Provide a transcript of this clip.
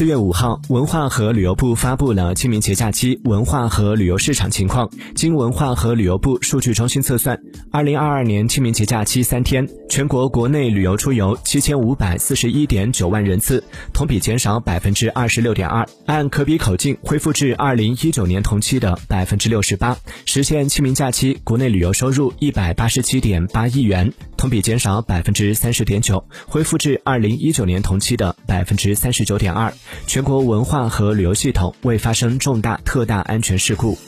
四月五号，文化和旅游部发布了清明节假期文化和旅游市场情况。经文化和旅游部数据中心测算，二零二二年清明节假期三天，全国国内旅游出游七千五百四十一点九万人次，同比减少百分之二十六点二，按可比口径恢复至二零一九年同期的百分之六十八，实现清明假期国内旅游收入一百八十七点八亿元，同比减少百分之三十点九，恢复至二零一九年同期的百分之三十九点二。全国文化和旅游系统未发生重大特大安全事故。